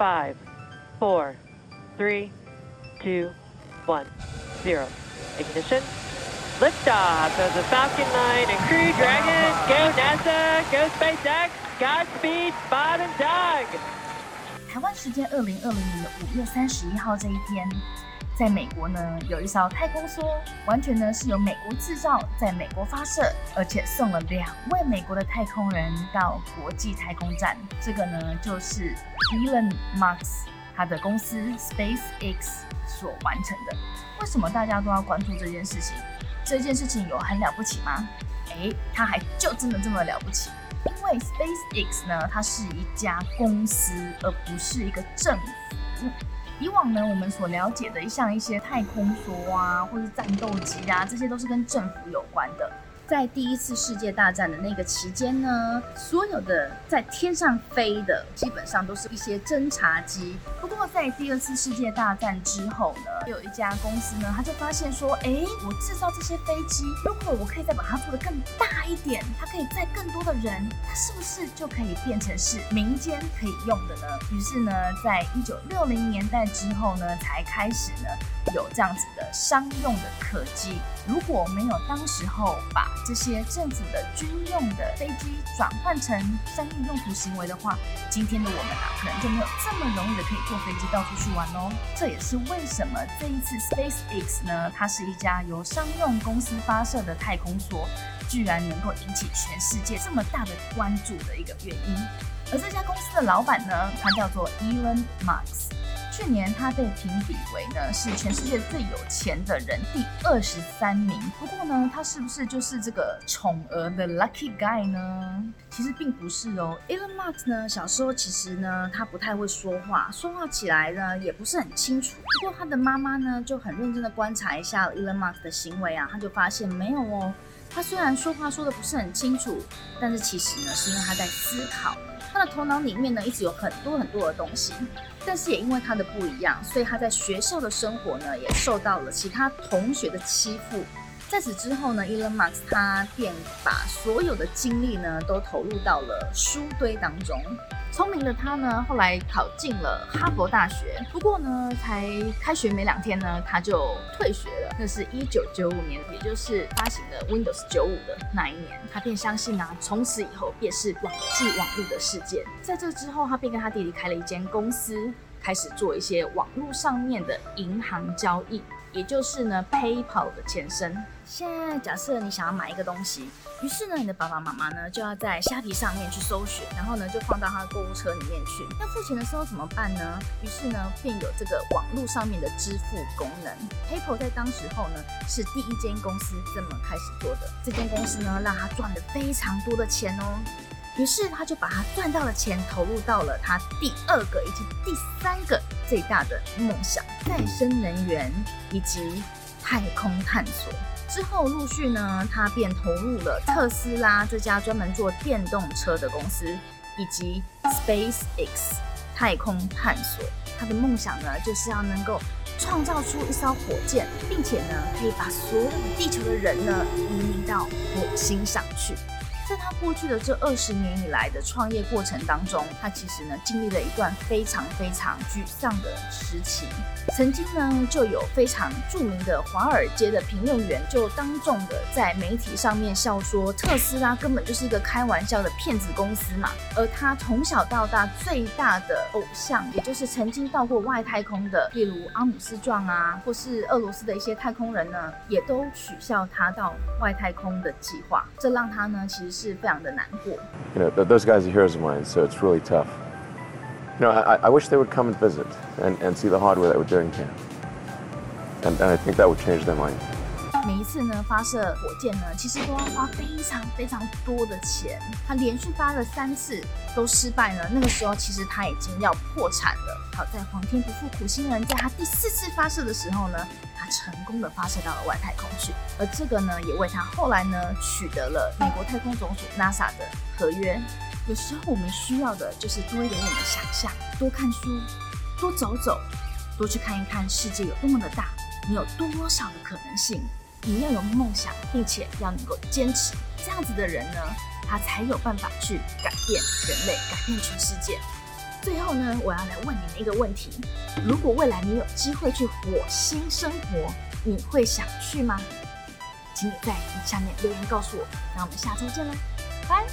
five, four, three, two, one, zero. Ignition. Liftoff of the Falcon 9 and Crew Dragon. Go NASA, go SpaceX, Godspeed, Spot and Doug. 台湾时间二零二零年的五月三十一号这一天， 在美国呢有一艘太空梭，完全呢是由美国制造，在美国发射，而且送了两位美国的太空人到国际太空站。这个呢就是 Elon Musk 他的公司 SpaceX 所完成的。为什么大家都要关注这件事情？这件事情有很了不起吗？诶，它还就真的这么了不起？因为 SpaceX 呢，它是一家公司，而不是一个政府。以往呢，我们所了解的像一些太空梭啊，或是战斗机啊，这些都是跟政府有关的。在第一次世界大战的那个期间呢，所有的在天上飞的，基本上都是一些侦察机。不过在第二次世界大战之后呢，有一家公司呢，他就发现说，哎，我制造这些飞机，如果我可以再把它做得更大一点，它可以载更多的人，它是不是就可以变成是民间可以用的呢？于是呢，在一九六零年代之后呢，才开始呢。有这样子的商用的客机，如果没有当时候把这些政府的军用的飞机转换成商业用途行为的话，今天的我们啊，可能就没有这么容易的可以坐飞机到处去玩哦。这也是为什么这一次 SpaceX 呢，它是一家由商用公司发射的太空梭，居然能够引起全世界这么大的关注的一个原因。而这家公司的老板呢，他叫做 Elon Musk。去年他被评比为呢是全世界最有钱的人第二十三名。不过呢，他是不是就是这个宠儿的 lucky guy 呢？其实并不是哦。Elon Musk 呢，小时候其实呢他不太会说话，说话起来呢也不是很清楚。不过他的妈妈呢就很认真的观察一下 Elon Musk 的行为啊，他就发现没有哦。他虽然说话说的不是很清楚，但是其实呢是因为他在思考。他的头脑里面呢，一直有很多很多的东西，但是也因为他的不一样，所以他在学校的生活呢，也受到了其他同学的欺负。在此之后呢，Elon Musk 他便把所有的精力呢，都投入到了书堆当中。聪明的他呢，后来考进了哈佛大学。不过呢，才开学没两天呢，他就退学了。那是一九九五年，也就是发行了 Windows 九五的那一年。他便相信啊，从此以后便是网际网络的世界。在这之后，他便跟他弟弟开了一间公司，开始做一些网络上面的银行交易。也就是呢，PayPal 的前身。现在假设你想要买一个东西，于是呢，你的爸爸妈妈呢就要在虾皮上面去搜寻，然后呢就放到他的购物车里面去。要付钱的时候怎么办呢？于是呢，便有这个网络上面的支付功能。PayPal 在当时候呢是第一间公司这么开始做的。这间公司呢让他赚了非常多的钱哦。于是他就把他赚到的钱投入到了他第二个以及第三个最大的梦想——再生能源以及太空探索。之后陆续呢，他便投入了特斯拉这家专门做电动车的公司，以及 SpaceX 太空探索。他的梦想呢，就是要能够创造出一艘火箭，并且呢，可以把所有地球的人呢移民到火星上去。在他过去的这二十年以来的创业过程当中，他其实呢经历了一段非常非常沮丧的时期。曾经呢就有非常著名的华尔街的评论员就当众的在媒体上面笑说，特斯拉根本就是一个开玩笑的骗子公司嘛。而他从小到大最大的偶像，也就是曾经到过外太空的，例如阿姆斯壮啊，或是俄罗斯的一些太空人呢，也都取笑他到外太空的计划。这让他呢其实。是非常的难过。You know, those guys are heroes of mine, so it's really tough. You know, I, I wish they would come and visit and, and see the hardware that we're doing here. And, and I think that would change their mind. 每一次呢发射火箭呢，其实都要花非常非常多的钱。他连续发了三次都失败了，那个时候其实他已经要破产了。好在皇天不负苦心人，在他第四次发射的时候呢，他成功的发射到了外太空去。而这个呢，也为他后来呢取得了美国太空总署 NASA 的合约。有时候我们需要的就是多一点点的想象，多看书，多走走，多去看一看世界有多么的大，你有多少的可能性。你要有梦想，并且要能够坚持，这样子的人呢，他才有办法去改变人类，改变全世界。最后呢，我要来问你们一个问题：如果未来你有机会去火星生活，你会想去吗？请你在下面留言告诉我。那我们下周见了，拜。